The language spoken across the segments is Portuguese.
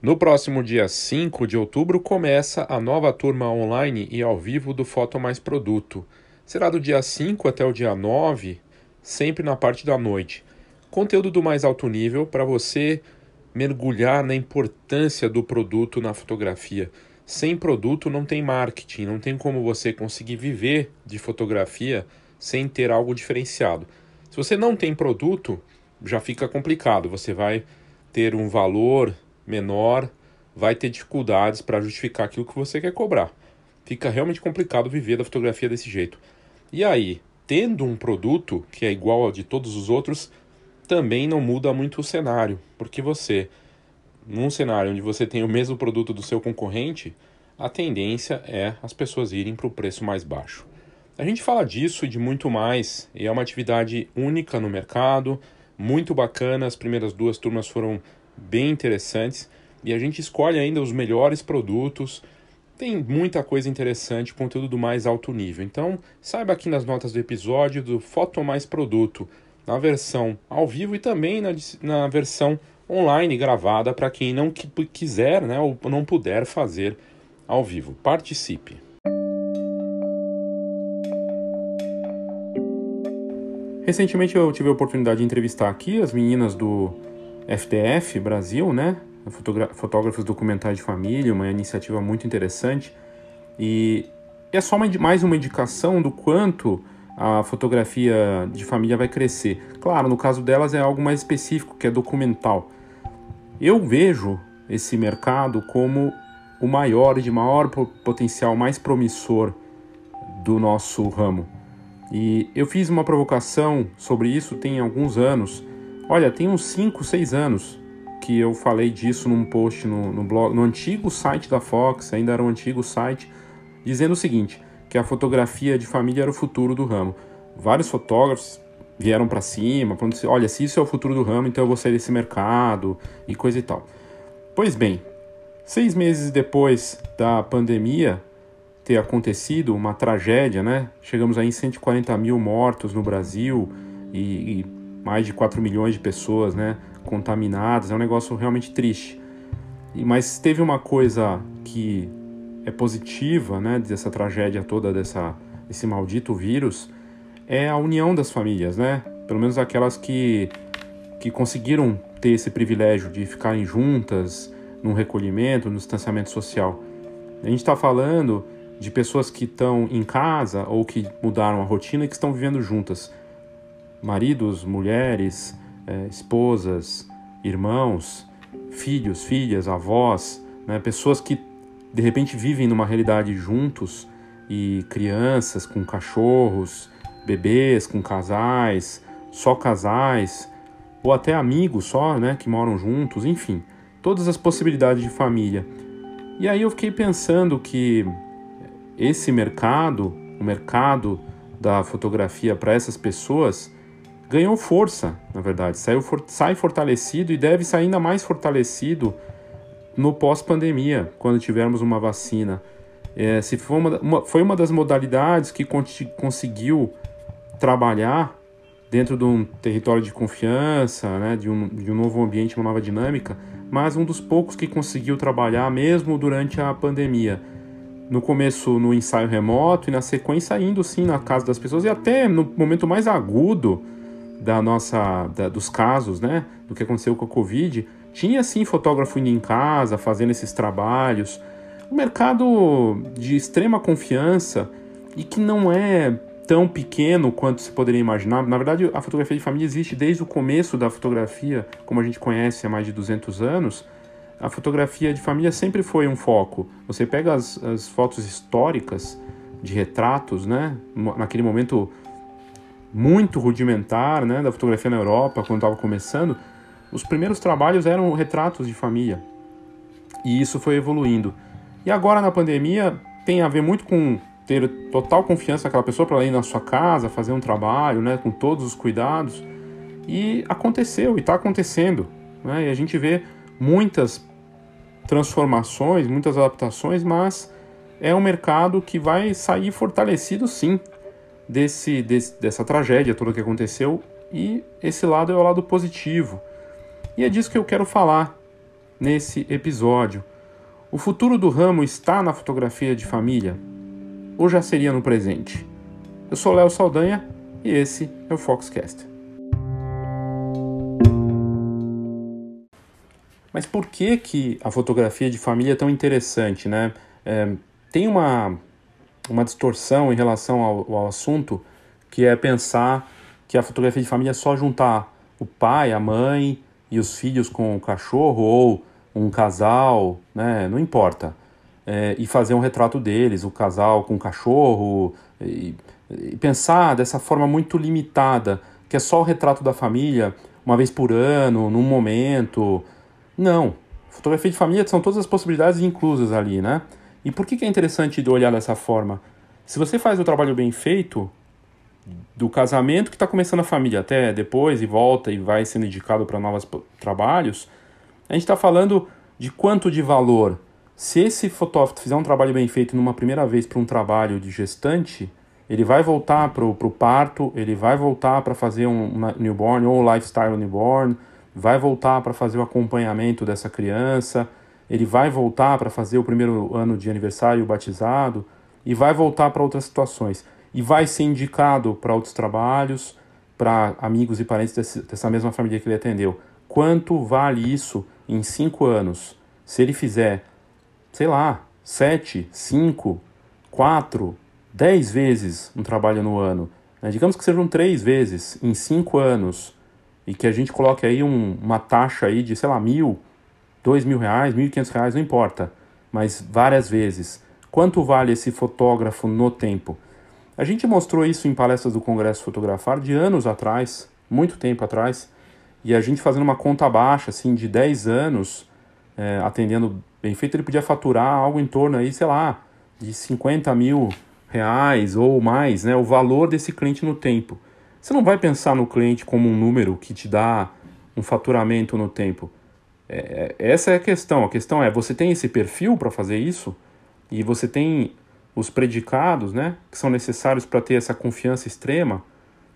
No próximo dia 5 de outubro começa a nova turma online e ao vivo do Foto Mais Produto. Será do dia 5 até o dia 9, sempre na parte da noite. Conteúdo do mais alto nível para você mergulhar na importância do produto na fotografia. Sem produto não tem marketing, não tem como você conseguir viver de fotografia sem ter algo diferenciado. Se você não tem produto, já fica complicado. Você vai ter um valor menor, vai ter dificuldades para justificar aquilo que você quer cobrar. Fica realmente complicado viver da fotografia desse jeito. E aí, tendo um produto que é igual ao de todos os outros, também não muda muito o cenário, porque você, num cenário onde você tem o mesmo produto do seu concorrente, a tendência é as pessoas irem para o preço mais baixo. A gente fala disso e de muito mais, e é uma atividade única no mercado, muito bacana. As primeiras duas turmas foram bem interessantes e a gente escolhe ainda os melhores produtos. Tem muita coisa interessante, conteúdo do mais alto nível. Então, saiba aqui nas notas do episódio do Foto Mais Produto, na versão ao vivo e também na, na versão online gravada para quem não quiser né, ou não puder fazer ao vivo. Participe! Recentemente eu tive a oportunidade de entrevistar aqui as meninas do FTF Brasil, né? Fotógrafos documentais de família, uma iniciativa muito interessante. E é só uma, mais uma indicação do quanto a fotografia de família vai crescer. Claro, no caso delas é algo mais específico, que é documental. Eu vejo esse mercado como o maior, de maior potencial, mais promissor do nosso ramo. E eu fiz uma provocação sobre isso tem alguns anos Olha, tem uns 5, 6 anos que eu falei disso num post no, no, blog, no antigo site da Fox, ainda era um antigo site, dizendo o seguinte, que a fotografia de família era o futuro do ramo. Vários fotógrafos vieram para cima, falando assim, olha, se isso é o futuro do ramo, então eu vou sair desse mercado e coisa e tal. Pois bem, seis meses depois da pandemia ter acontecido, uma tragédia, né? Chegamos aí em 140 mil mortos no Brasil e, e mais de 4 milhões de pessoas né, contaminadas, é um negócio realmente triste. Mas teve uma coisa que é positiva né, dessa tragédia toda, dessa, desse maldito vírus, é a união das famílias, né? Pelo menos aquelas que, que conseguiram ter esse privilégio de ficarem juntas num recolhimento, no distanciamento social. A gente está falando de pessoas que estão em casa ou que mudaram a rotina e que estão vivendo juntas maridos, mulheres, é, esposas, irmãos, filhos, filhas, avós, né, pessoas que de repente vivem numa realidade juntos e crianças com cachorros, bebês com casais, só casais, ou até amigos só, né, que moram juntos, enfim, todas as possibilidades de família. E aí eu fiquei pensando que esse mercado, o mercado da fotografia para essas pessoas, ganhou força, na verdade, sai fortalecido e deve sair ainda mais fortalecido no pós-pandemia, quando tivermos uma vacina. É, se foi uma, uma, foi uma das modalidades que conseguiu trabalhar dentro de um território de confiança, né, de, um, de um novo ambiente, uma nova dinâmica, mas um dos poucos que conseguiu trabalhar mesmo durante a pandemia. No começo no ensaio remoto e na sequência indo sim na casa das pessoas e até no momento mais agudo da nossa da, dos casos, né, do que aconteceu com a Covid, tinha sim fotógrafo indo em casa, fazendo esses trabalhos. Um mercado de extrema confiança e que não é tão pequeno quanto se poderia imaginar. Na verdade, a fotografia de família existe desde o começo da fotografia, como a gente conhece há mais de 200 anos. A fotografia de família sempre foi um foco. Você pega as, as fotos históricas de retratos, né? Naquele momento muito rudimentar né, da fotografia na Europa, quando estava começando, os primeiros trabalhos eram retratos de família. E isso foi evoluindo. E agora na pandemia tem a ver muito com ter total confiança naquela pessoa para ir na sua casa, fazer um trabalho, né, com todos os cuidados. E aconteceu, e está acontecendo. Né? E a gente vê muitas transformações, muitas adaptações, mas é um mercado que vai sair fortalecido sim desse, desse, dessa tragédia toda que aconteceu e esse lado é o lado positivo. E é disso que eu quero falar nesse episódio. O futuro do ramo está na fotografia de família? Ou já seria no presente? Eu sou Léo Saldanha e esse é o Foxcast. Mas por que, que a fotografia de família é tão interessante, né? É, tem uma, uma distorção em relação ao, ao assunto que é pensar que a fotografia de família é só juntar o pai, a mãe e os filhos com o cachorro ou um casal, né? Não importa. É, e fazer um retrato deles, o casal com o cachorro, e, e pensar dessa forma muito limitada, que é só o retrato da família, uma vez por ano, num momento. Não. Fotografia de família são todas as possibilidades inclusas ali, né? E por que, é interessante olhar dessa forma? Se você faz o trabalho bem feito, do casamento que está começando a família até depois e volta e vai sendo indicado para novos trabalhos, a gente está falando de quanto de valor. Se esse fotógrafo fizer um trabalho bem feito numa primeira vez para um trabalho de gestante, ele vai voltar para o parto, ele vai voltar para fazer um newborn ou lifestyle newborn, vai voltar para fazer o acompanhamento dessa criança, ele vai voltar para fazer o primeiro ano de aniversário, batizado, e vai voltar para outras situações e vai ser indicado para outros trabalhos, para amigos e parentes desse, dessa mesma família que ele atendeu. Quanto vale isso em cinco anos? Se ele fizer, sei lá, sete, cinco, quatro, dez vezes um trabalho no ano, né? digamos que sejam três vezes em cinco anos, e que a gente coloque aí um, uma taxa aí de, sei lá, mil, dois mil reais, mil e quinhentos reais, não importa, mas várias vezes. Quanto vale esse fotógrafo no tempo? A gente mostrou isso em palestras do Congresso Fotografar de anos atrás, muito tempo atrás, e a gente fazendo uma conta baixa, assim, de 10 anos, é, atendendo bem feito, ele podia faturar algo em torno aí, sei lá, de 50 mil reais ou mais, né? O valor desse cliente no tempo. Você não vai pensar no cliente como um número que te dá um faturamento no tempo. É, é essa é a questão. A questão é, você tem esse perfil para fazer isso? E você tem os predicados, né, que são necessários para ter essa confiança extrema.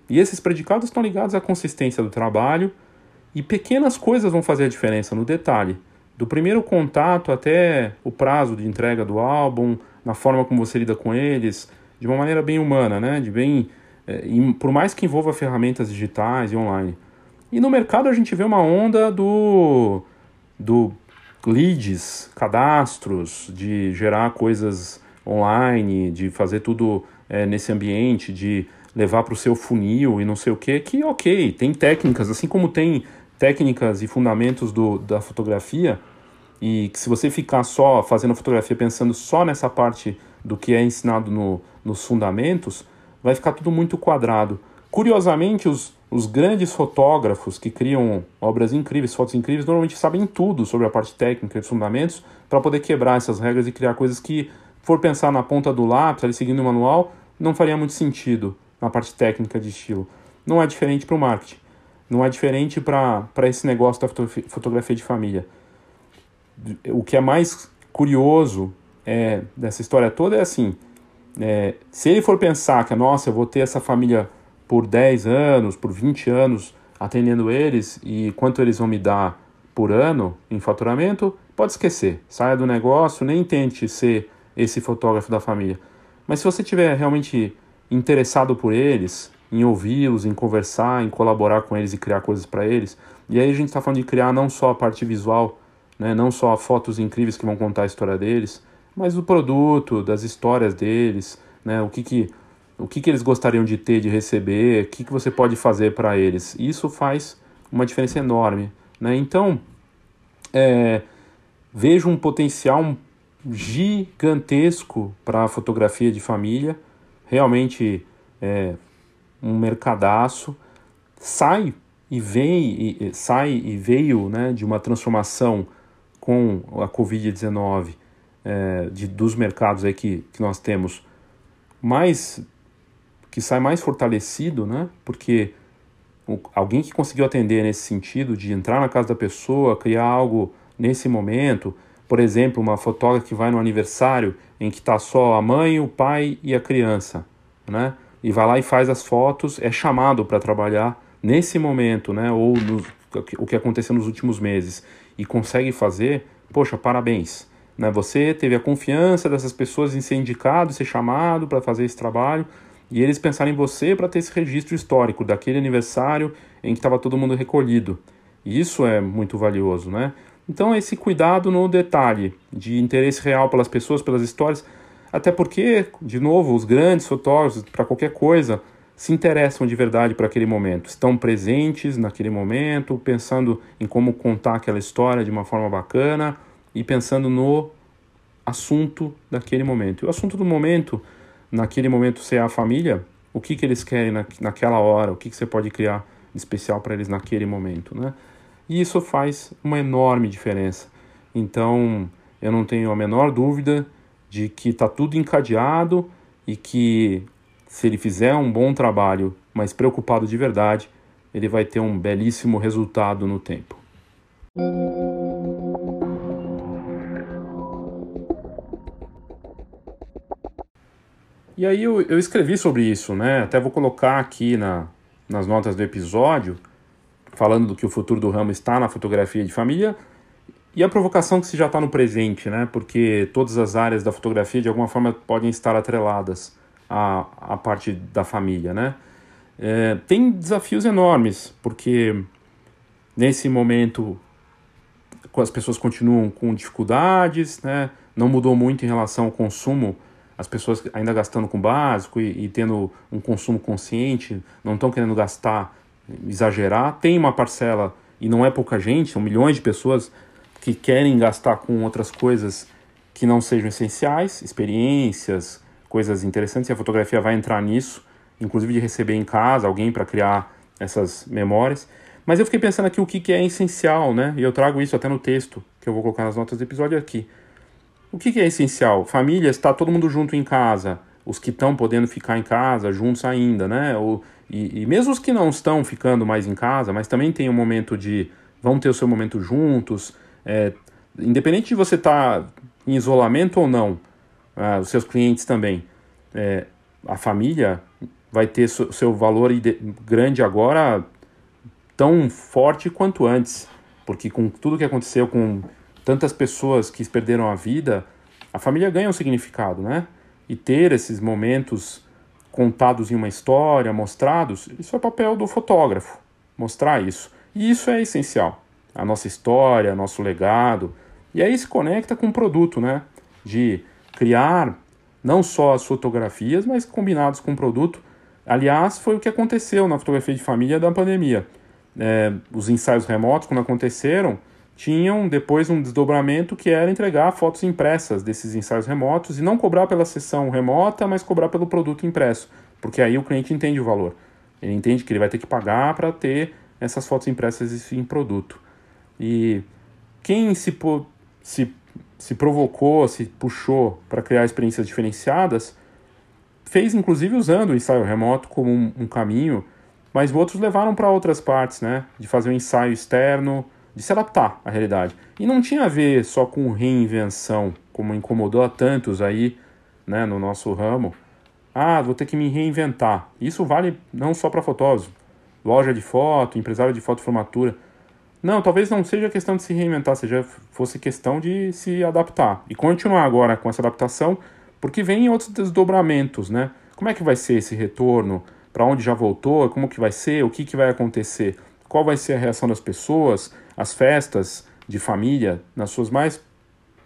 E esses predicados estão ligados à consistência do trabalho e pequenas coisas vão fazer a diferença no detalhe. Do primeiro contato até o prazo de entrega do álbum, na forma como você lida com eles, de uma maneira bem humana, né? De bem, é, por mais que envolva ferramentas digitais e online. E no mercado a gente vê uma onda do, do leads, cadastros, de gerar coisas online, de fazer tudo é, nesse ambiente, de levar para o seu funil e não sei o que, que ok, tem técnicas, assim como tem técnicas e fundamentos do, da fotografia, e que se você ficar só fazendo fotografia pensando só nessa parte do que é ensinado no, nos fundamentos, vai ficar tudo muito quadrado. Curiosamente, os, os grandes fotógrafos que criam obras incríveis, fotos incríveis, normalmente sabem tudo sobre a parte técnica e fundamentos para poder quebrar essas regras e criar coisas que for pensar na ponta do lápis, ali seguindo o manual, não faria muito sentido na parte técnica de estilo. Não é diferente para o marketing. Não é diferente para esse negócio da fotografia de família. O que é mais curioso é, dessa história toda é assim: é, se ele for pensar que, nossa, eu vou ter essa família por 10 anos, por 20 anos atendendo eles e quanto eles vão me dar por ano em faturamento, pode esquecer. Saia do negócio, nem tente ser esse fotógrafo da família. Mas se você tiver realmente interessado por eles, em ouvi-los, em conversar, em colaborar com eles e criar coisas para eles, e aí a gente está falando de criar não só a parte visual, né, não só fotos incríveis que vão contar a história deles, mas o produto, das histórias deles, né, o que que o que, que eles gostariam de ter, de receber, o que, que você pode fazer para eles. Isso faz uma diferença enorme. Né? Então, é, vejo um potencial gigantesco para a fotografia de família, realmente é um mercadaço, sai e vem e, sai e veio né, de uma transformação com a Covid-19 é, dos mercados aí que, que nós temos mais que sai mais fortalecido, né? Porque alguém que conseguiu atender nesse sentido de entrar na casa da pessoa, criar algo nesse momento, por exemplo, uma fotógrafa que vai no aniversário em que está só a mãe, o pai e a criança, né? E vai lá e faz as fotos, é chamado para trabalhar nesse momento, né? Ou no, o que aconteceu nos últimos meses. e consegue fazer, poxa, parabéns. Né? Você teve a confiança dessas pessoas em ser indicado, ser chamado para fazer esse trabalho e eles pensarem em você para ter esse registro histórico daquele aniversário em que estava todo mundo recolhido. E isso é muito valioso, né? Então, esse cuidado no detalhe, de interesse real pelas pessoas, pelas histórias, até porque, de novo, os grandes fotógrafos, para qualquer coisa, se interessam de verdade para aquele momento, estão presentes naquele momento, pensando em como contar aquela história de uma forma bacana e pensando no assunto daquele momento. E o assunto do momento, naquele momento, se é a família, o que, que eles querem na, naquela hora, o que, que você pode criar de especial para eles naquele momento, né? E isso faz uma enorme diferença. Então, eu não tenho a menor dúvida de que está tudo encadeado e que se ele fizer um bom trabalho, mas preocupado de verdade, ele vai ter um belíssimo resultado no tempo. E aí eu, eu escrevi sobre isso, né? Até vou colocar aqui na, nas notas do episódio, falando do que o futuro do ramo está na fotografia de família e a provocação que se já está no presente, né? Porque todas as áreas da fotografia de alguma forma podem estar atreladas à, à parte da família, né? É, tem desafios enormes, porque nesse momento as pessoas continuam com dificuldades, né? Não mudou muito em relação ao consumo as pessoas ainda gastando com básico e, e tendo um consumo consciente, não estão querendo gastar, exagerar. Tem uma parcela, e não é pouca gente, são milhões de pessoas que querem gastar com outras coisas que não sejam essenciais, experiências, coisas interessantes, e a fotografia vai entrar nisso, inclusive de receber em casa alguém para criar essas memórias. Mas eu fiquei pensando aqui o que, que é essencial, né? E eu trago isso até no texto, que eu vou colocar nas notas do episódio aqui. O que, que é essencial? Família, está todo mundo junto em casa, os que estão podendo ficar em casa juntos ainda, né? Ou, e, e, mesmo os que não estão ficando mais em casa, mas também tem um momento de vão ter o seu momento juntos, é, independente de você estar tá em isolamento ou não, ah, os seus clientes também, é, a família vai ter o seu valor grande agora tão forte quanto antes, porque com tudo que aconteceu com tantas pessoas que perderam a vida, a família ganha um significado, né? E ter esses momentos contados em uma história, mostrados, isso é papel do fotógrafo, mostrar isso. E isso é essencial. A nossa história, nosso legado. E aí se conecta com o produto, né? De criar não só as fotografias, mas combinados com o produto. Aliás, foi o que aconteceu na fotografia de família da pandemia. É, os ensaios remotos, quando aconteceram, tinham depois um desdobramento que era entregar fotos impressas desses ensaios remotos e não cobrar pela sessão remota, mas cobrar pelo produto impresso, porque aí o cliente entende o valor. Ele entende que ele vai ter que pagar para ter essas fotos impressas em produto. E quem se, se, se provocou, se puxou para criar experiências diferenciadas, fez inclusive usando o ensaio remoto como um, um caminho, mas outros levaram para outras partes, né? De fazer um ensaio externo, de se adaptar à realidade. E não tinha a ver só com reinvenção, como incomodou a tantos aí né, no nosso ramo. Ah, vou ter que me reinventar. Isso vale não só para fotógrafo, loja de foto, empresário de foto formatura. Não, talvez não seja questão de se reinventar, seja fosse questão de se adaptar. E continuar agora com essa adaptação, porque vem outros desdobramentos, né? Como é que vai ser esse retorno? Para onde já voltou? Como que vai ser? O que, que vai acontecer? Qual vai ser a reação das pessoas? As festas de família, nas suas mais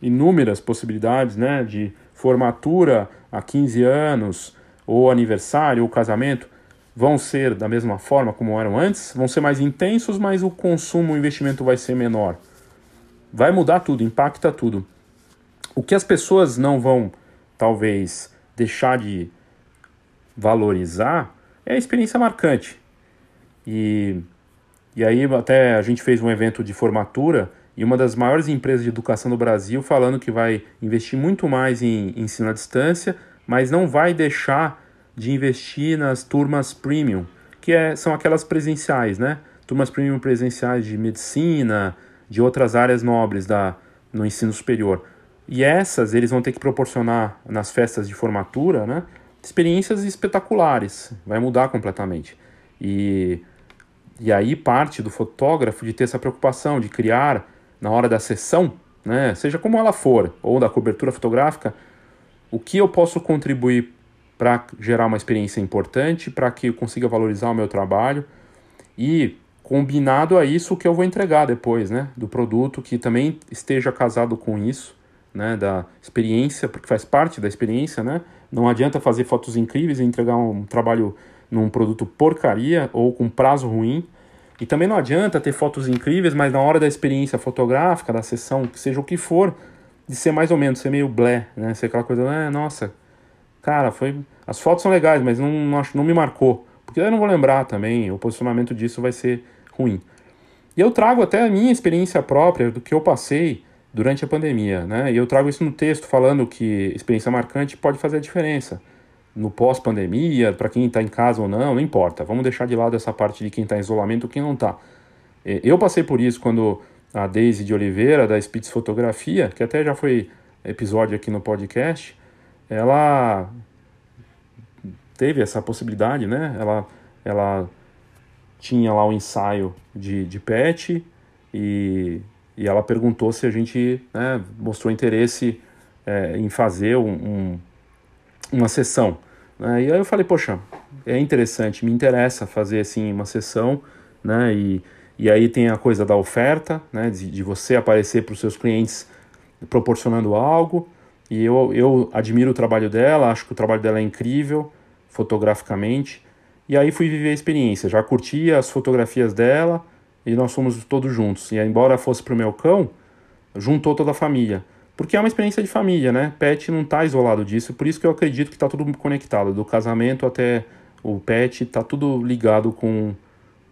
inúmeras possibilidades, né, de formatura a 15 anos, ou aniversário, ou casamento, vão ser da mesma forma como eram antes, vão ser mais intensos, mas o consumo, o investimento vai ser menor. Vai mudar tudo, impacta tudo. O que as pessoas não vão, talvez, deixar de valorizar é a experiência marcante. E e aí até a gente fez um evento de formatura e uma das maiores empresas de educação do Brasil falando que vai investir muito mais em ensino à distância, mas não vai deixar de investir nas turmas premium, que é, são aquelas presenciais, né? Turmas premium presenciais de medicina, de outras áreas nobres da, no ensino superior. E essas eles vão ter que proporcionar nas festas de formatura, né? Experiências espetaculares, vai mudar completamente. E e aí parte do fotógrafo de ter essa preocupação de criar na hora da sessão, né, seja como ela for, ou da cobertura fotográfica, o que eu posso contribuir para gerar uma experiência importante, para que eu consiga valorizar o meu trabalho e combinado a isso o que eu vou entregar depois, né, do produto que também esteja casado com isso, né, da experiência, porque faz parte da experiência, né? Não adianta fazer fotos incríveis e entregar um trabalho num produto porcaria ou com prazo ruim. E também não adianta ter fotos incríveis, mas na hora da experiência fotográfica, da sessão, seja o que for, de ser mais ou menos, ser meio blé, né? Ser aquela coisa, ah, nossa, cara, foi. As fotos são legais, mas não, não, não me marcou. Porque eu não vou lembrar também, o posicionamento disso vai ser ruim. E eu trago até a minha experiência própria do que eu passei durante a pandemia, né? E eu trago isso no texto falando que experiência marcante pode fazer a diferença no pós-pandemia, para quem está em casa ou não, não importa. Vamos deixar de lado essa parte de quem está em isolamento ou quem não está. Eu passei por isso quando a Daisy de Oliveira, da Spitz Fotografia, que até já foi episódio aqui no podcast, ela teve essa possibilidade, né? Ela, ela tinha lá o um ensaio de, de pet e, e ela perguntou se a gente né, mostrou interesse é, em fazer um, um, uma sessão. Né? E aí eu falei, poxa, é interessante, me interessa fazer assim uma sessão, né? E, e aí tem a coisa da oferta, né? De, de você aparecer para os seus clientes proporcionando algo. E eu, eu admiro o trabalho dela, acho que o trabalho dela é incrível, fotograficamente. E aí fui viver a experiência, já curti as fotografias dela e nós fomos todos juntos. E embora fosse para o meu cão, juntou toda a família. Porque é uma experiência de família, né? Pet não está isolado disso, por isso que eu acredito que está tudo conectado, do casamento até o pet, está tudo ligado com,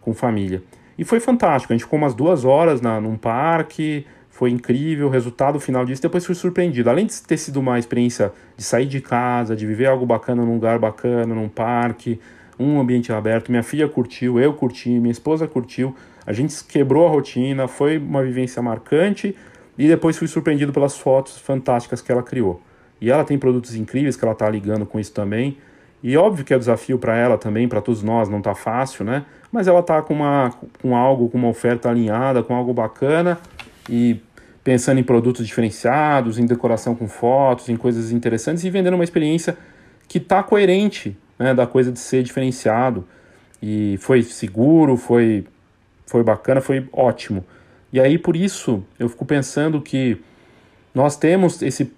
com família. E foi fantástico, a gente ficou umas duas horas na, num parque, foi incrível o resultado final disso, depois fui surpreendido. Além de ter sido uma experiência de sair de casa, de viver algo bacana num lugar bacana, num parque, um ambiente aberto, minha filha curtiu, eu curti, minha esposa curtiu, a gente quebrou a rotina, foi uma vivência marcante, e depois fui surpreendido pelas fotos fantásticas que ela criou. E ela tem produtos incríveis que ela está ligando com isso também. E óbvio que é desafio para ela também, para todos nós, não está fácil, né? Mas ela está com, uma, com algo, com uma oferta alinhada, com algo bacana e pensando em produtos diferenciados, em decoração com fotos, em coisas interessantes e vendendo uma experiência que está coerente né, da coisa de ser diferenciado. E foi seguro, foi, foi bacana, foi ótimo. E aí por isso eu fico pensando que nós temos esse,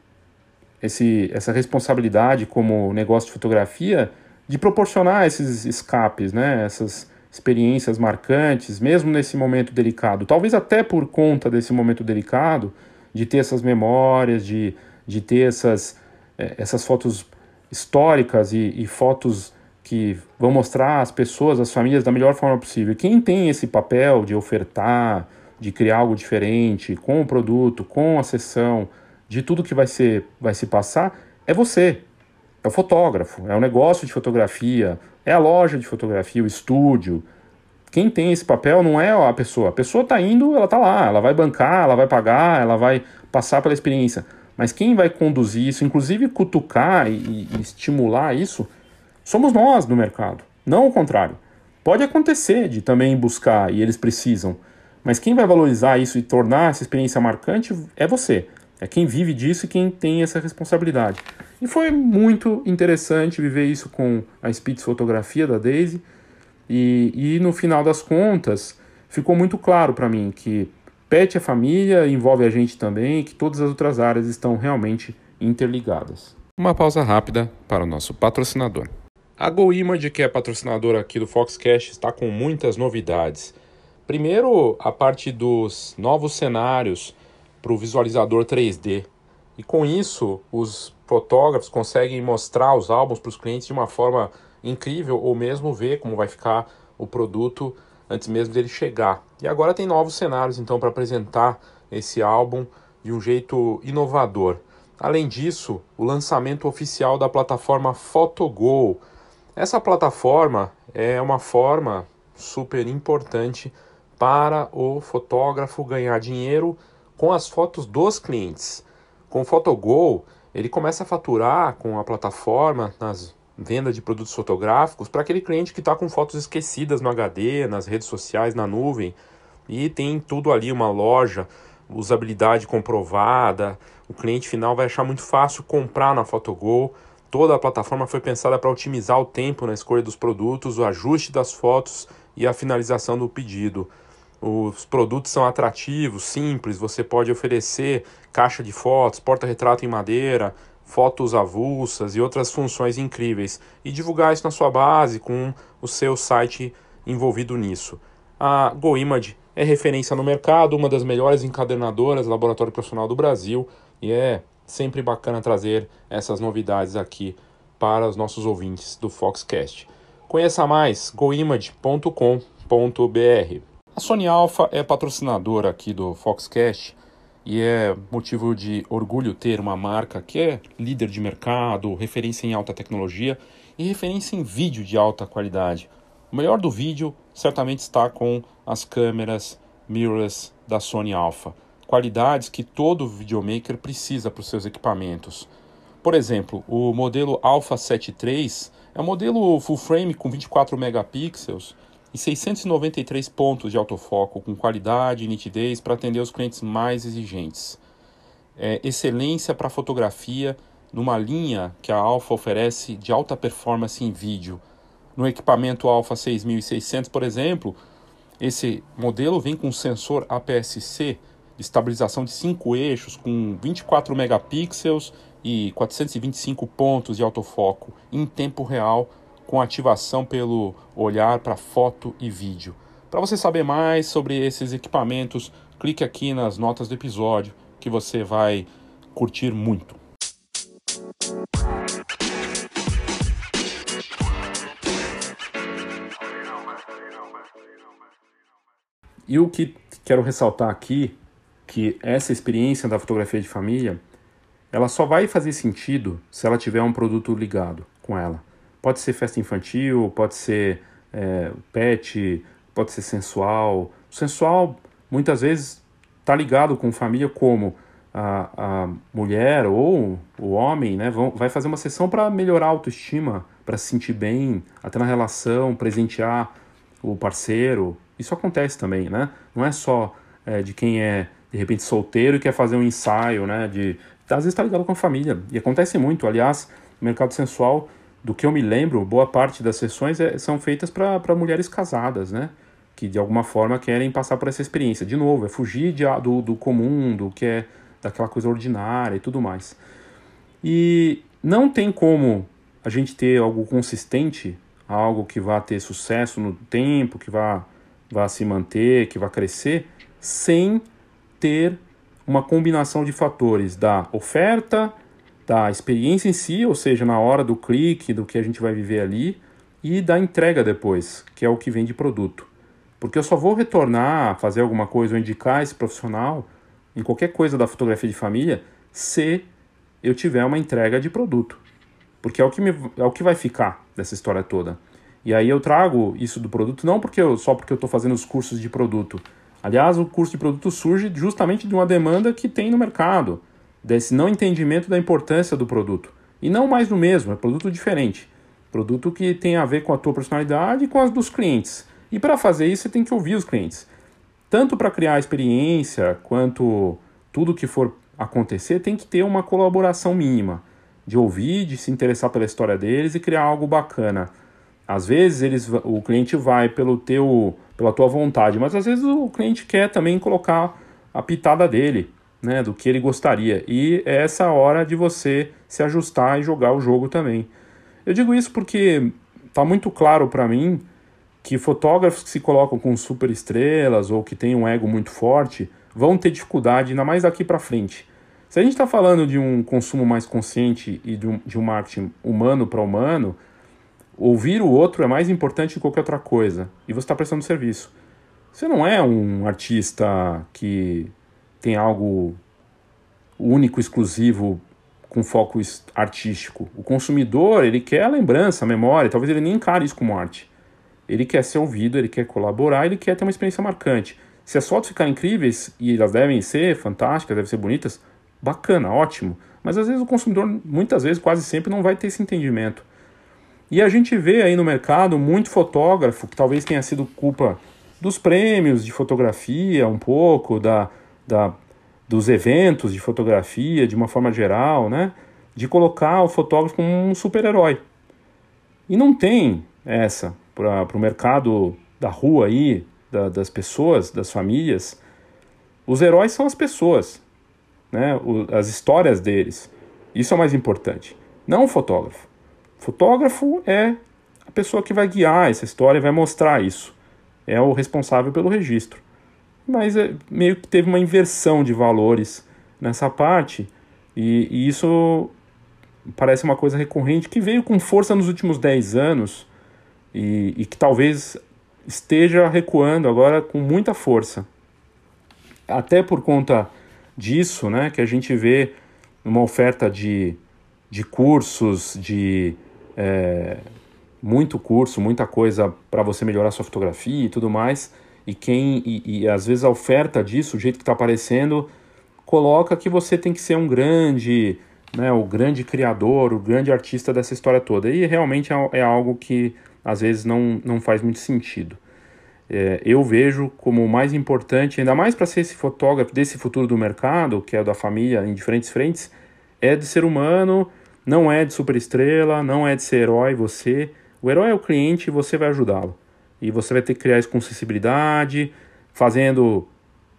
esse, essa responsabilidade como negócio de fotografia de proporcionar esses escapes, né? essas experiências marcantes, mesmo nesse momento delicado. Talvez até por conta desse momento delicado, de ter essas memórias, de, de ter essas, é, essas fotos históricas e, e fotos que vão mostrar as pessoas, as famílias da melhor forma possível. Quem tem esse papel de ofertar, de criar algo diferente com o produto, com a sessão, de tudo que vai ser vai se passar, é você. É o fotógrafo, é o negócio de fotografia, é a loja de fotografia, o estúdio. Quem tem esse papel não é a pessoa. A pessoa está indo, ela está lá, ela vai bancar, ela vai pagar, ela vai passar pela experiência. Mas quem vai conduzir isso, inclusive cutucar e, e estimular isso, somos nós no mercado, não o contrário. Pode acontecer de também buscar e eles precisam, mas quem vai valorizar isso e tornar essa experiência marcante é você. É quem vive disso e quem tem essa responsabilidade. E foi muito interessante viver isso com a Spitz Fotografia da Daisy. E, e no final das contas, ficou muito claro para mim que pet é família, envolve a gente também, que todas as outras áreas estão realmente interligadas. Uma pausa rápida para o nosso patrocinador. A GoImage, que é patrocinadora aqui do Foxcast, está com muitas novidades. Primeiro, a parte dos novos cenários para o visualizador 3D. E com isso, os fotógrafos conseguem mostrar os álbuns para os clientes de uma forma incrível ou mesmo ver como vai ficar o produto antes mesmo dele chegar. E agora tem novos cenários então para apresentar esse álbum de um jeito inovador. Além disso, o lançamento oficial da plataforma PhotoGo. Essa plataforma é uma forma super importante para o fotógrafo ganhar dinheiro com as fotos dos clientes. Com o Photogol, ele começa a faturar com a plataforma nas vendas de produtos fotográficos para aquele cliente que está com fotos esquecidas no HD, nas redes sociais, na nuvem e tem tudo ali, uma loja usabilidade comprovada, o cliente final vai achar muito fácil comprar na Photogol. Toda a plataforma foi pensada para otimizar o tempo na escolha dos produtos, o ajuste das fotos e a finalização do pedido. Os produtos são atrativos, simples, você pode oferecer caixa de fotos, porta-retrato em madeira, fotos avulsas e outras funções incríveis e divulgar isso na sua base com o seu site envolvido nisso. A GoImage é referência no mercado, uma das melhores encadernadoras laboratório profissional do Brasil e é sempre bacana trazer essas novidades aqui para os nossos ouvintes do Foxcast. Conheça mais goimage.com.br. A Sony Alpha é patrocinadora aqui do Foxcast e é motivo de orgulho ter uma marca que é líder de mercado, referência em alta tecnologia e referência em vídeo de alta qualidade. O melhor do vídeo certamente está com as câmeras mirrorless da Sony Alpha, qualidades que todo videomaker precisa para os seus equipamentos. Por exemplo, o modelo Alpha 7 III é um modelo full frame com 24 megapixels e 693 pontos de autofoco com qualidade e nitidez para atender os clientes mais exigentes. É excelência para fotografia numa linha que a Alpha oferece de alta performance em vídeo. No equipamento Alpha 6600, por exemplo, esse modelo vem com sensor APS-C de estabilização de 5 eixos com 24 megapixels e 425 pontos de autofoco em tempo real com ativação pelo olhar para foto e vídeo. Para você saber mais sobre esses equipamentos, clique aqui nas notas do episódio que você vai curtir muito. E o que quero ressaltar aqui, que essa experiência da fotografia de família, ela só vai fazer sentido se ela tiver um produto ligado com ela. Pode ser festa infantil, pode ser é, pet, pode ser sensual. O sensual muitas vezes está ligado com família como a, a mulher ou o homem, né? Vão, vai fazer uma sessão para melhorar a autoestima, para se sentir bem, até na relação, presentear o parceiro. Isso acontece também, né? Não é só é, de quem é de repente solteiro e quer fazer um ensaio, né? De às vezes está ligado com a família e acontece muito. Aliás, no mercado sensual do que eu me lembro, boa parte das sessões é, são feitas para mulheres casadas, né? Que de alguma forma querem passar por essa experiência. De novo, é fugir de, do, do comum, do que é daquela coisa ordinária e tudo mais. E não tem como a gente ter algo consistente, algo que vá ter sucesso no tempo, que vá, vá se manter, que vá crescer, sem ter uma combinação de fatores da oferta, da experiência em si, ou seja, na hora do clique, do que a gente vai viver ali, e da entrega depois, que é o que vem de produto. Porque eu só vou retornar, fazer alguma coisa ou indicar esse profissional em qualquer coisa da fotografia de família se eu tiver uma entrega de produto. Porque é o que, me, é o que vai ficar dessa história toda. E aí eu trago isso do produto não porque eu, só porque eu estou fazendo os cursos de produto. Aliás, o curso de produto surge justamente de uma demanda que tem no mercado desse não entendimento da importância do produto. E não mais do mesmo, é produto diferente. Produto que tem a ver com a tua personalidade e com as dos clientes. E para fazer isso, você tem que ouvir os clientes. Tanto para criar a experiência, quanto tudo que for acontecer, tem que ter uma colaboração mínima. De ouvir, de se interessar pela história deles e criar algo bacana. Às vezes eles, o cliente vai pelo teu, pela tua vontade, mas às vezes o cliente quer também colocar a pitada dele né, do que ele gostaria. E é essa hora de você se ajustar e jogar o jogo também. Eu digo isso porque está muito claro para mim que fotógrafos que se colocam com super estrelas ou que têm um ego muito forte vão ter dificuldade, ainda mais daqui para frente. Se a gente está falando de um consumo mais consciente e de um, de um marketing humano para humano, ouvir o outro é mais importante que qualquer outra coisa. E você está prestando serviço. Você não é um artista que tem algo único, exclusivo, com foco artístico. O consumidor, ele quer a lembrança, a memória, talvez ele nem encare isso como arte. Ele quer ser ouvido, ele quer colaborar, ele quer ter uma experiência marcante. Se as fotos ficarem incríveis, e elas devem ser fantásticas, devem ser bonitas, bacana, ótimo. Mas às vezes o consumidor, muitas vezes, quase sempre, não vai ter esse entendimento. E a gente vê aí no mercado muito fotógrafo, que talvez tenha sido culpa dos prêmios de fotografia, um pouco, da, da, dos eventos de fotografia, de uma forma geral, né? De colocar o fotógrafo como um super-herói. E não tem essa para o mercado da rua aí, da, das pessoas, das famílias. Os heróis são as pessoas, né? O, as histórias deles. Isso é o mais importante. Não o fotógrafo. O fotógrafo é a pessoa que vai guiar essa história e vai mostrar isso. É o responsável pelo registro. Mas é, meio que teve uma inversão de valores nessa parte, e, e isso parece uma coisa recorrente que veio com força nos últimos 10 anos e, e que talvez esteja recuando agora com muita força. Até por conta disso, né, que a gente vê uma oferta de, de cursos, de é, muito curso, muita coisa para você melhorar sua fotografia e tudo mais, e quem e, e às vezes a oferta disso, o jeito que está aparecendo, coloca que você tem que ser um grande, né, o grande criador, o grande artista dessa história toda. E realmente é, é algo que às vezes não, não faz muito sentido. É, eu vejo como mais importante, ainda mais para ser esse fotógrafo desse futuro do mercado, que é o da família em diferentes frentes, é de ser humano, não é de superestrela, não é de ser herói você. O herói é o cliente e você vai ajudá-lo. E você vai ter que criar isso com sensibilidade, fazendo,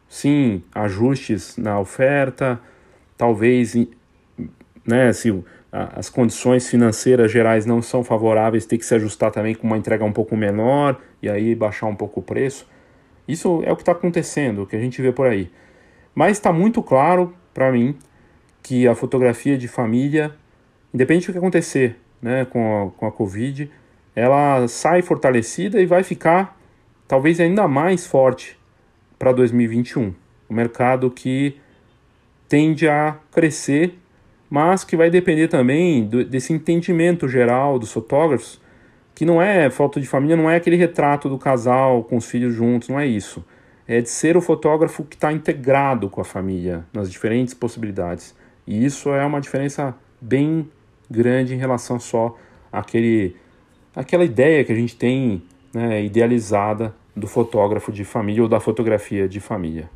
sim, ajustes na oferta, talvez, né, se as condições financeiras gerais não são favoráveis, ter que se ajustar também com uma entrega um pouco menor e aí baixar um pouco o preço. Isso é o que está acontecendo, o que a gente vê por aí. Mas está muito claro para mim que a fotografia de família, independente do que acontecer né, com, a, com a Covid, ela sai fortalecida e vai ficar talvez ainda mais forte para 2021. Um mercado que tende a crescer mas que vai depender também do, desse entendimento geral dos fotógrafos, que não é foto de família, não é aquele retrato do casal com os filhos juntos, não é isso. É de ser o fotógrafo que está integrado com a família nas diferentes possibilidades. E isso é uma diferença bem grande em relação só àquele, àquela ideia que a gente tem né, idealizada do fotógrafo de família ou da fotografia de família.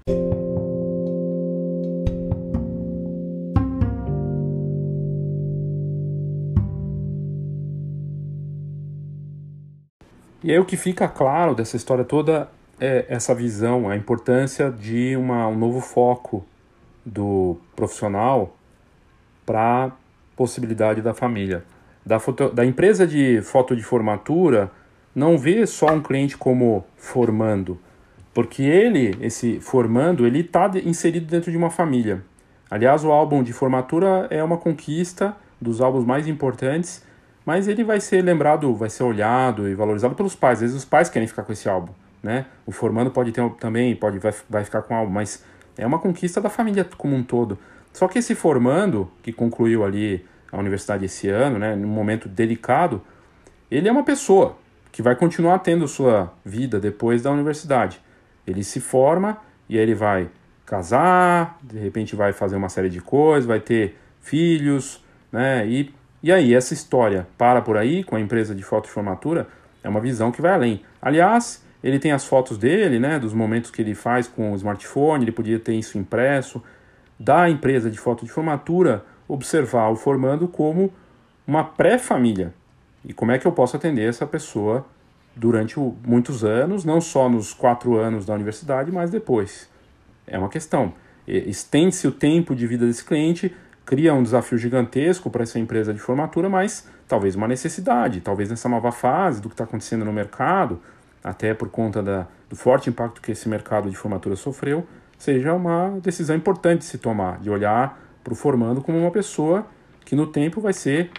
E aí o que fica claro dessa história toda é essa visão, a importância de uma, um novo foco do profissional para a possibilidade da família. Da, foto, da empresa de foto de formatura não vê só um cliente como formando, porque ele, esse formando, ele está inserido dentro de uma família. Aliás, o álbum de formatura é uma conquista dos álbuns mais importantes mas ele vai ser lembrado, vai ser olhado e valorizado pelos pais. Às vezes os pais querem ficar com esse álbum, né? O formando pode ter também, pode vai, vai ficar com o álbum, mas é uma conquista da família como um todo. Só que esse formando, que concluiu ali a universidade esse ano, né, num momento delicado, ele é uma pessoa que vai continuar tendo sua vida depois da universidade. Ele se forma e aí ele vai casar, de repente vai fazer uma série de coisas, vai ter filhos, né? E e aí, essa história para por aí com a empresa de foto de formatura é uma visão que vai além. Aliás, ele tem as fotos dele, né, dos momentos que ele faz com o smartphone, ele podia ter isso impresso, da empresa de foto de formatura observar o formando como uma pré-família. E como é que eu posso atender essa pessoa durante muitos anos, não só nos quatro anos da universidade, mas depois. É uma questão. Estende-se o tempo de vida desse cliente cria um desafio gigantesco para essa empresa de formatura, mas talvez uma necessidade, talvez nessa nova fase do que está acontecendo no mercado, até por conta da, do forte impacto que esse mercado de formatura sofreu, seja uma decisão importante de se tomar, de olhar para o formando como uma pessoa que no tempo vai ser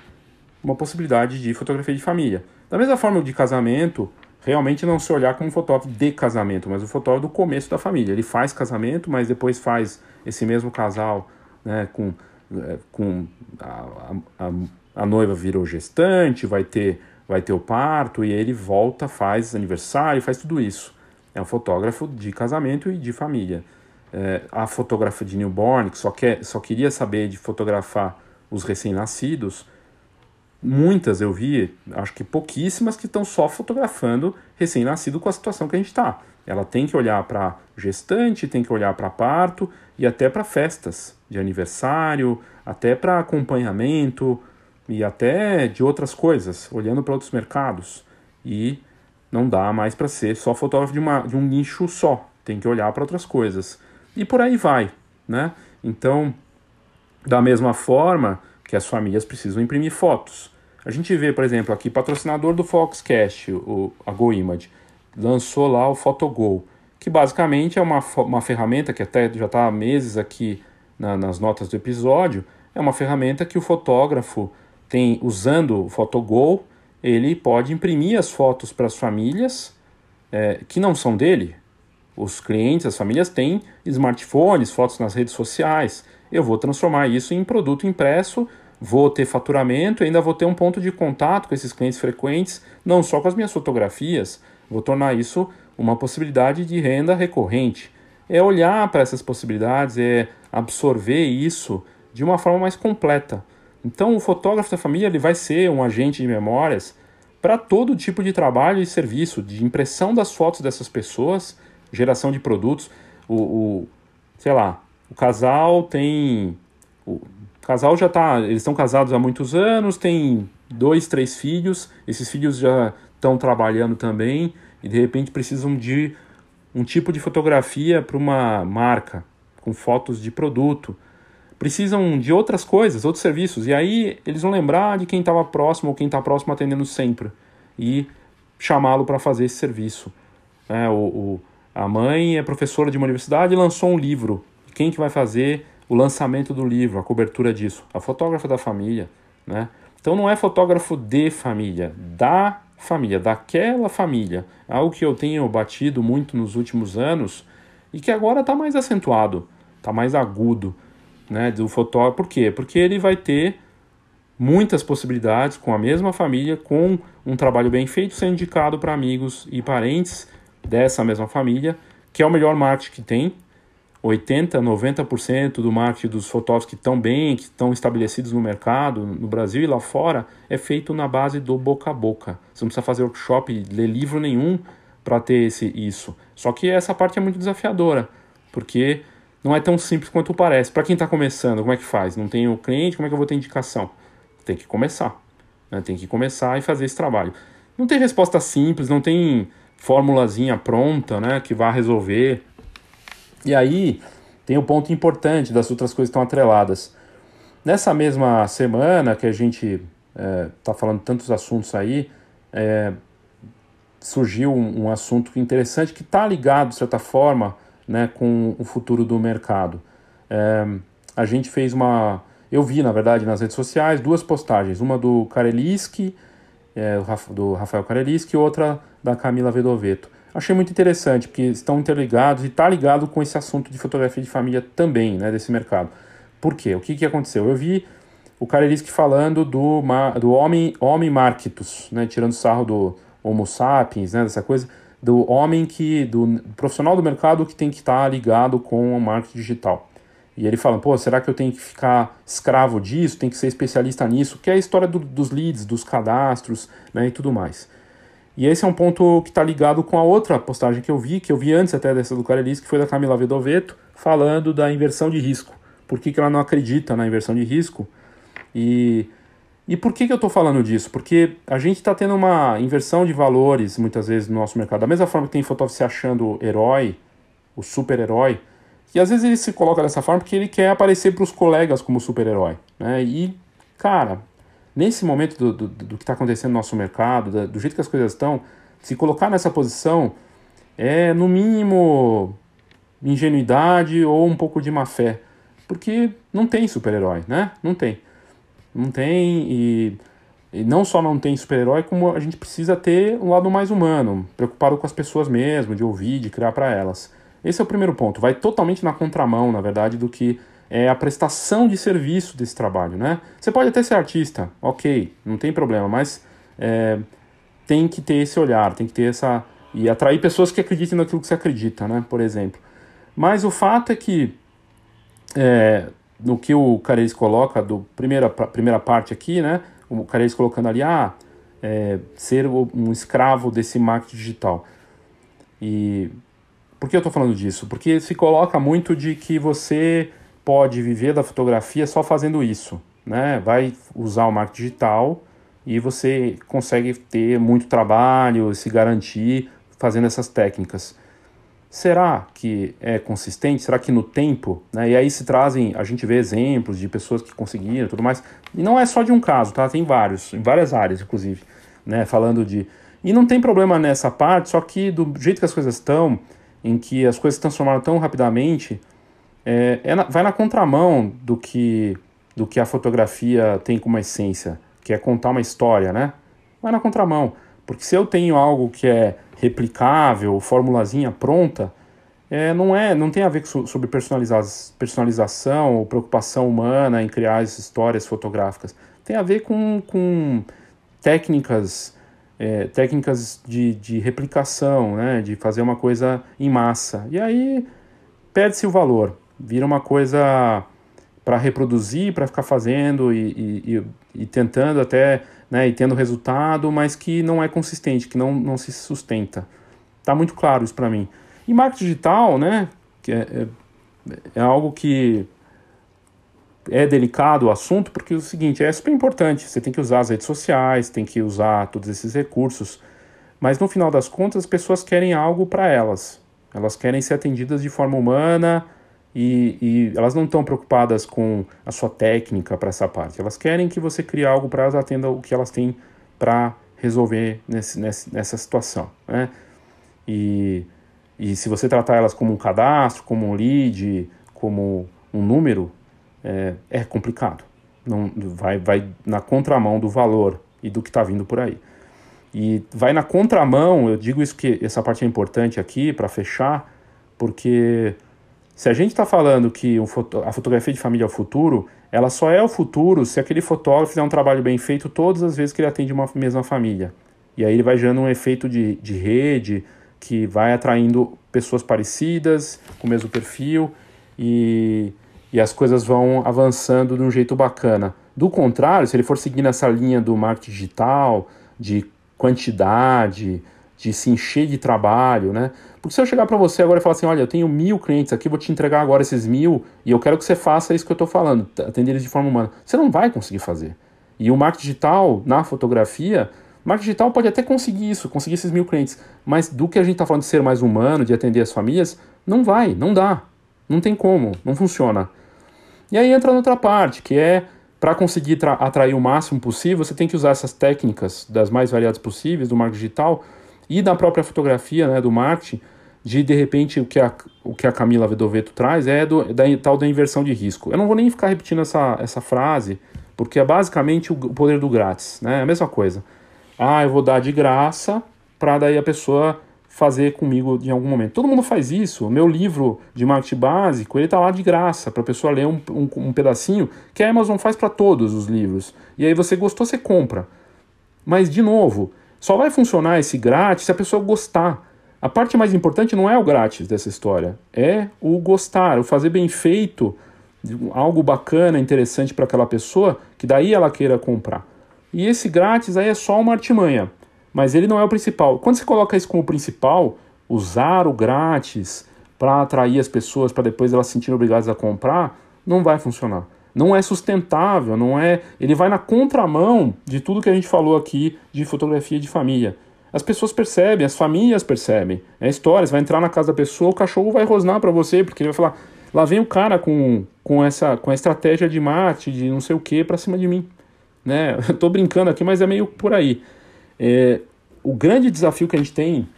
uma possibilidade de fotografia de família. Da mesma forma de casamento, realmente não se olhar como um fotógrafo de casamento, mas o fotógrafo do começo da família. Ele faz casamento, mas depois faz esse mesmo casal né, com é, com a, a, a, noiva virou gestante, vai ter, vai ter o parto, e ele volta, faz aniversário, faz tudo isso. É um fotógrafo de casamento e de família. É, a fotógrafa de newborn, que só, quer, só queria saber de fotografar os recém-nascidos, muitas eu vi, acho que pouquíssimas, que estão só fotografando recém-nascido com a situação que a gente está. Ela tem que olhar para gestante, tem que olhar para parto e até para festas de aniversário, até para acompanhamento e até de outras coisas, olhando para outros mercados. E não dá mais para ser só fotógrafo de, uma, de um nicho só, tem que olhar para outras coisas. E por aí vai, né? Então, da mesma forma que as famílias precisam imprimir fotos. A gente vê, por exemplo, aqui, patrocinador do Foxcast, o, a GoImage, lançou lá o PhotoGo, que basicamente é uma, uma ferramenta que até já está há meses aqui na, nas notas do episódio, é uma ferramenta que o fotógrafo tem, usando o PhotoGo, ele pode imprimir as fotos para as famílias é, que não são dele. Os clientes, as famílias têm smartphones, fotos nas redes sociais. Eu vou transformar isso em produto impresso, vou ter faturamento, ainda vou ter um ponto de contato com esses clientes frequentes, não só com as minhas fotografias, Vou tornar isso uma possibilidade de renda recorrente. É olhar para essas possibilidades, é absorver isso de uma forma mais completa. Então, o fotógrafo da família ele vai ser um agente de memórias para todo tipo de trabalho e serviço, de impressão das fotos dessas pessoas, geração de produtos. O, o sei lá, o casal tem. O casal já está. Eles estão casados há muitos anos, tem dois, três filhos, esses filhos já estão trabalhando também e de repente precisam de um tipo de fotografia para uma marca, com fotos de produto. Precisam de outras coisas, outros serviços. E aí eles vão lembrar de quem estava próximo ou quem está próximo atendendo sempre e chamá-lo para fazer esse serviço. É, o, o, a mãe é professora de uma universidade e lançou um livro. Quem que vai fazer o lançamento do livro, a cobertura disso? A fotógrafa da família. Né? Então não é fotógrafo de família, da família, daquela família. Algo que eu tenho batido muito nos últimos anos e que agora está mais acentuado, está mais agudo, né, do fotógrafo. Por quê? Porque ele vai ter muitas possibilidades com a mesma família, com um trabalho bem feito, sendo indicado para amigos e parentes dessa mesma família, que é o melhor marketing que tem, 80, 90% do marketing dos fotógrafos que estão bem, que estão estabelecidos no mercado, no Brasil e lá fora, é feito na base do boca a boca. Você não precisa fazer workshop, ler livro nenhum para ter esse, isso. Só que essa parte é muito desafiadora, porque não é tão simples quanto parece. Para quem está começando, como é que faz? Não tem o cliente, como é que eu vou ter indicação? Tem que começar. Né? Tem que começar e fazer esse trabalho. Não tem resposta simples, não tem formulazinha pronta né, que vá resolver e aí tem o um ponto importante das outras coisas que estão atreladas. Nessa mesma semana que a gente está é, falando tantos assuntos aí, é, surgiu um, um, assunto interessante que está ligado, de certa forma, né, com o futuro do mercado. É, a gente fez uma. Eu vi, na verdade, nas redes sociais, duas postagens. Uma do Kareliski, é, do Rafael Kareliski, e outra da Camila Vedoveto. Achei muito interessante, porque estão interligados e está ligado com esse assunto de fotografia de família também, né, desse mercado. Por quê? O que, que aconteceu? Eu vi o Kareliski falando do, do homem, homem marketus, né, tirando sarro do homo sapiens, né, dessa coisa, do homem que, do profissional do mercado que tem que estar tá ligado com o marketing digital. E ele fala, pô, será que eu tenho que ficar escravo disso, tem que ser especialista nisso? Que é a história do, dos leads, dos cadastros, né, e tudo mais. E esse é um ponto que está ligado com a outra postagem que eu vi, que eu vi antes até dessa do Carelis, que foi da Camila Vedoveto, falando da inversão de risco. Por que, que ela não acredita na inversão de risco? E, e por que, que eu estou falando disso? Porque a gente está tendo uma inversão de valores, muitas vezes, no nosso mercado. Da mesma forma que tem fotógrafo se achando herói, o super-herói, e às vezes ele se coloca dessa forma porque ele quer aparecer para os colegas como super-herói. Né? E, cara, nesse momento do, do, do que está acontecendo no nosso mercado, do, do jeito que as coisas estão, se colocar nessa posição é, no mínimo, ingenuidade ou um pouco de má fé. Porque não tem super-herói, né? Não tem. Não tem e, e não só não tem super-herói, como a gente precisa ter um lado mais humano, preocupado com as pessoas mesmo, de ouvir, de criar para elas. Esse é o primeiro ponto. Vai totalmente na contramão, na verdade, do que é a prestação de serviço desse trabalho, né? Você pode até ser artista, ok, não tem problema, mas é, tem que ter esse olhar, tem que ter essa e atrair pessoas que acreditem naquilo que você acredita, né? Por exemplo. Mas o fato é que é, no que o Careis coloca do primeira primeira parte aqui, né? o Carelli colocando ali, ah, é, ser um escravo desse marketing digital. E por que eu estou falando disso? Porque se coloca muito de que você pode viver da fotografia só fazendo isso, né? Vai usar o marketing digital e você consegue ter muito trabalho, se garantir fazendo essas técnicas. Será que é consistente? Será que no tempo? Né? E aí se trazem, a gente vê exemplos de pessoas que conseguiram tudo mais. E não é só de um caso, tá? Tem vários, em várias áreas, inclusive, né? Falando de. E não tem problema nessa parte, só que do jeito que as coisas estão, em que as coisas se transformaram tão rapidamente, é, é na, vai na contramão do que, do que a fotografia tem como essência, que é contar uma história, né? Vai na contramão. Porque se eu tenho algo que é replicável, formulazinha pronta, é, não é, não tem a ver com, sobre personalização ou preocupação humana em criar as histórias fotográficas. Tem a ver com, com técnicas é, técnicas de, de replicação, né, de fazer uma coisa em massa. E aí perde-se o valor, vira uma coisa para reproduzir, para ficar fazendo e, e, e, tentando até, né, e tendo resultado, mas que não é consistente, que não, não se sustenta. Tá muito claro isso para mim. E marketing digital, né, que é, é, é algo que é delicado o assunto porque é o seguinte, é super importante, você tem que usar as redes sociais, tem que usar todos esses recursos, mas no final das contas as pessoas querem algo para elas. Elas querem ser atendidas de forma humana e, e elas não estão preocupadas com a sua técnica para essa parte. Elas querem que você crie algo para elas atenda o que elas têm para resolver nesse, nesse, nessa situação. Né? E, e se você tratar elas como um cadastro, como um lead, como um número, é, é complicado. Não, vai, vai na contramão do valor e do que está vindo por aí. E vai na contramão, eu digo isso que essa parte é importante aqui para fechar, porque se a gente está falando que foto, a fotografia de família é o futuro, ela só é o futuro se aquele fotógrafo fizer um trabalho bem feito todas as vezes que ele atende uma mesma família. E aí ele vai gerando um efeito de, de rede que vai atraindo pessoas parecidas, com o mesmo perfil, e, e as coisas vão avançando de um jeito bacana. Do contrário, se ele for seguir nessa linha do marketing digital, de quantidade, de se encher de trabalho, né? Porque se eu chegar para você agora e falar assim, olha, eu tenho mil clientes aqui, vou te entregar agora esses mil e eu quero que você faça isso que eu estou falando, atender eles de forma humana, você não vai conseguir fazer. E o marketing digital na fotografia, marketing digital pode até conseguir isso, conseguir esses mil clientes, mas do que a gente está falando de ser mais humano, de atender as famílias, não vai, não dá, não tem como, não funciona. E aí entra outra parte, que é para conseguir atrair o máximo possível, você tem que usar essas técnicas das mais variadas possíveis do marketing digital e da própria fotografia, né, do marketing, de de repente o que a, o que a Camila Vedoveto traz é do, da tal da inversão de risco. Eu não vou nem ficar repetindo essa, essa frase, porque é basicamente o, o poder do grátis, né? É a mesma coisa. Ah, eu vou dar de graça para daí a pessoa fazer comigo em algum momento. Todo mundo faz isso. O meu livro de marketing básico, ele está lá de graça para a pessoa ler um, um, um, pedacinho que a Amazon faz para todos os livros. E aí você gostou, você compra. Mas, de novo, só vai funcionar esse grátis se a pessoa gostar. A parte mais importante não é o grátis dessa história, é o gostar, o fazer bem feito, algo bacana, interessante para aquela pessoa, que daí ela queira comprar. E esse grátis aí é só uma artimanha mas ele não é o principal. Quando você coloca isso como principal, usar o grátis para atrair as pessoas, para depois elas se sentirem obrigadas a comprar, não vai funcionar. Não é sustentável, não é. Ele vai na contramão de tudo que a gente falou aqui de fotografia de família. As pessoas percebem, as famílias percebem. É história, você vai entrar na casa da pessoa, o cachorro vai rosnar para você, porque ele vai falar: lá vem o cara com, com essa com a estratégia de mate, de não sei o que, para cima de mim. Né? Eu tô brincando aqui, mas é meio por aí. É, o grande desafio que a gente tem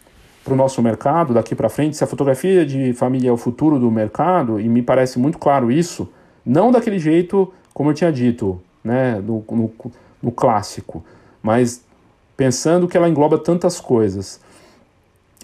para o nosso mercado daqui para frente, se a fotografia de família é o futuro do mercado, e me parece muito claro isso, não daquele jeito como eu tinha dito, né, no, no, no clássico, mas pensando que ela engloba tantas coisas.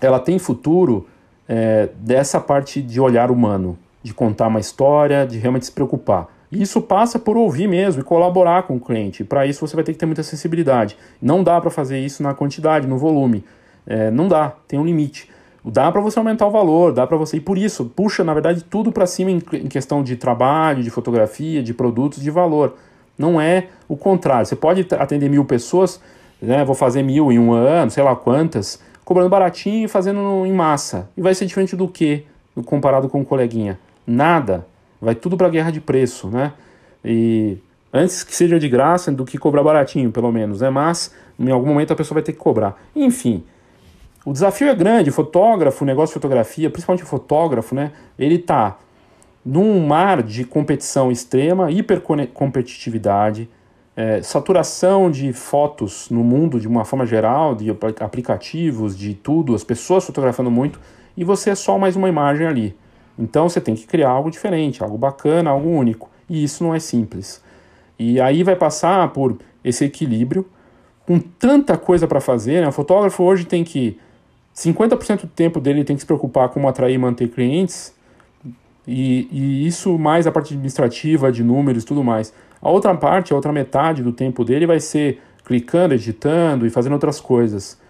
Ela tem futuro é, dessa parte de olhar humano, de contar uma história, de realmente se preocupar. E isso passa por ouvir mesmo e colaborar com o cliente. Para isso você vai ter que ter muita sensibilidade. Não dá para fazer isso na quantidade, no volume. É, não dá, tem um limite. Dá para você aumentar o valor, dá para você. E por isso, puxa, na verdade, tudo para cima em, questão de trabalho, de fotografia, de produtos, de valor. Não é o contrário. Você pode atender mil pessoas, né? Vou fazer mil em um ano, sei lá quantas, cobrando baratinho e fazendo em massa. E vai ser diferente do que comparado com o um coleguinha? Nada. Vai tudo para guerra de preço, né? E antes que seja de graça do que cobrar baratinho, pelo menos, né? Mas em algum momento a pessoa vai ter que cobrar. Enfim, o desafio é grande. O fotógrafo, o negócio de fotografia, principalmente o fotógrafo, né? Ele tá num mar de competição extrema, hipercompetitividade, é, saturação de fotos no mundo de uma forma geral, de aplicativos, de tudo, as pessoas fotografando muito, e você é só mais uma imagem ali. Então você tem que criar algo diferente, algo bacana, algo único. E isso não é simples. E aí vai passar por esse equilíbrio, com tanta coisa para fazer. Né? O fotógrafo hoje tem que. 50% do tempo dele tem que se preocupar com como atrair e manter clientes, e, e isso mais a parte administrativa, de números tudo mais. A outra parte, a outra metade do tempo dele vai ser clicando, editando e fazendo outras coisas.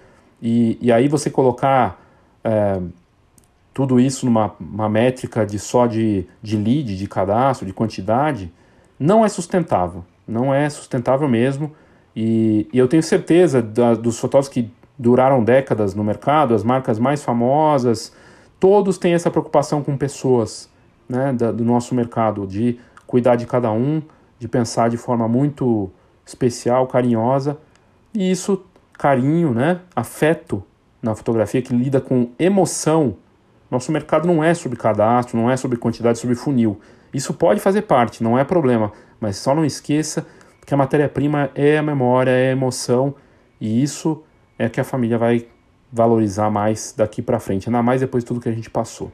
E, e aí você colocar é, tudo isso numa uma métrica de só de, de lead, de cadastro, de quantidade, não é sustentável. Não é sustentável mesmo. E, e eu tenho certeza da, dos fotógrafos que duraram décadas no mercado, as marcas mais famosas, todos têm essa preocupação com pessoas né, da, do nosso mercado, de cuidar de cada um, de pensar de forma muito especial, carinhosa. E isso, carinho, né, afeto na fotografia que lida com emoção. Nosso mercado não é sobre cadastro, não é sobre quantidade, é sobre funil. Isso pode fazer parte, não é problema, mas só não esqueça que a matéria-prima é a memória, é a emoção, e isso é que a família vai valorizar mais daqui para frente, ainda mais depois de tudo que a gente passou.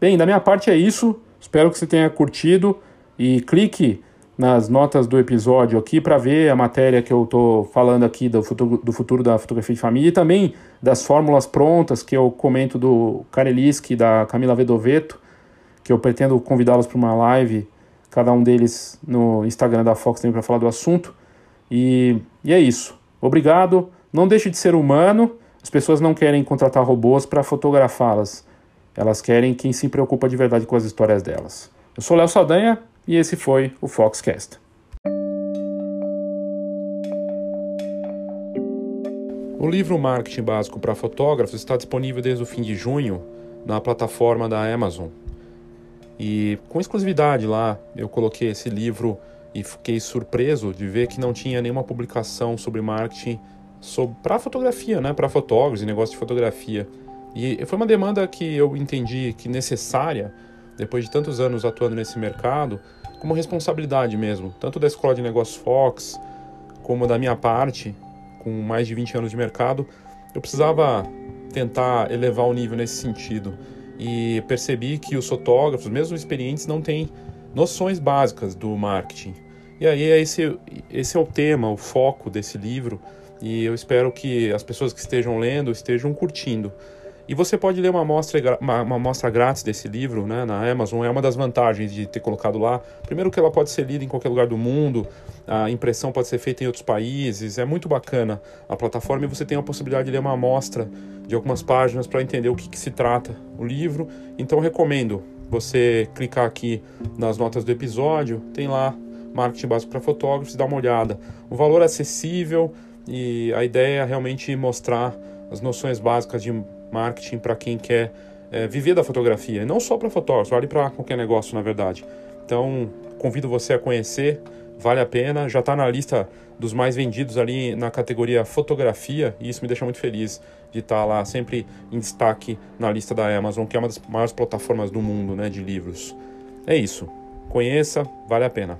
Bem, da minha parte é isso. Espero que você tenha curtido e clique nas notas do episódio aqui para ver a matéria que eu estou falando aqui do futuro, do futuro da fotografia de família e também das fórmulas prontas que eu comento do Kareliski e da Camila Vedoveto, que eu pretendo convidá-los para uma live, cada um deles no Instagram da Fox também para falar do assunto. E, e é isso. Obrigado. Não deixe de ser humano. As pessoas não querem contratar robôs para fotografá-las. Elas querem quem se preocupa de verdade com as histórias delas. Eu sou Léo Saldanha e esse foi o Foxcast. O livro Marketing Básico para Fotógrafos está disponível desde o fim de junho na plataforma da Amazon. E com exclusividade lá, eu coloquei esse livro e fiquei surpreso de ver que não tinha nenhuma publicação sobre marketing para fotografia, né, para fotógrafos e negócio de fotografia. E foi uma demanda que eu entendi que necessária, depois de tantos anos atuando nesse mercado, como responsabilidade mesmo, tanto da Escola de Negócios Fox, como da minha parte, com mais de 20 anos de mercado, eu precisava tentar elevar o nível nesse sentido. E percebi que os fotógrafos, mesmo experientes, não têm noções básicas do marketing. E aí esse, esse é o tema, o foco desse livro, e eu espero que as pessoas que estejam lendo estejam curtindo. E você pode ler uma amostra, uma, uma amostra grátis desse livro né, na Amazon, é uma das vantagens de ter colocado lá. Primeiro que ela pode ser lida em qualquer lugar do mundo, a impressão pode ser feita em outros países, é muito bacana a plataforma e você tem a possibilidade de ler uma amostra de algumas páginas para entender o que, que se trata o livro. Então recomendo você clicar aqui nas notas do episódio, tem lá marketing básico para fotógrafos, dá uma olhada. O valor é acessível e a ideia é realmente mostrar as noções básicas de marketing para quem quer é, viver da fotografia, e não só para fotógrafos, vale para qualquer negócio, na verdade. Então, convido você a conhecer, vale a pena, já está na lista dos mais vendidos ali na categoria fotografia, e isso me deixa muito feliz de estar tá lá sempre em destaque na lista da Amazon, que é uma das maiores plataformas do mundo né, de livros. É isso. Conheça, vale a pena.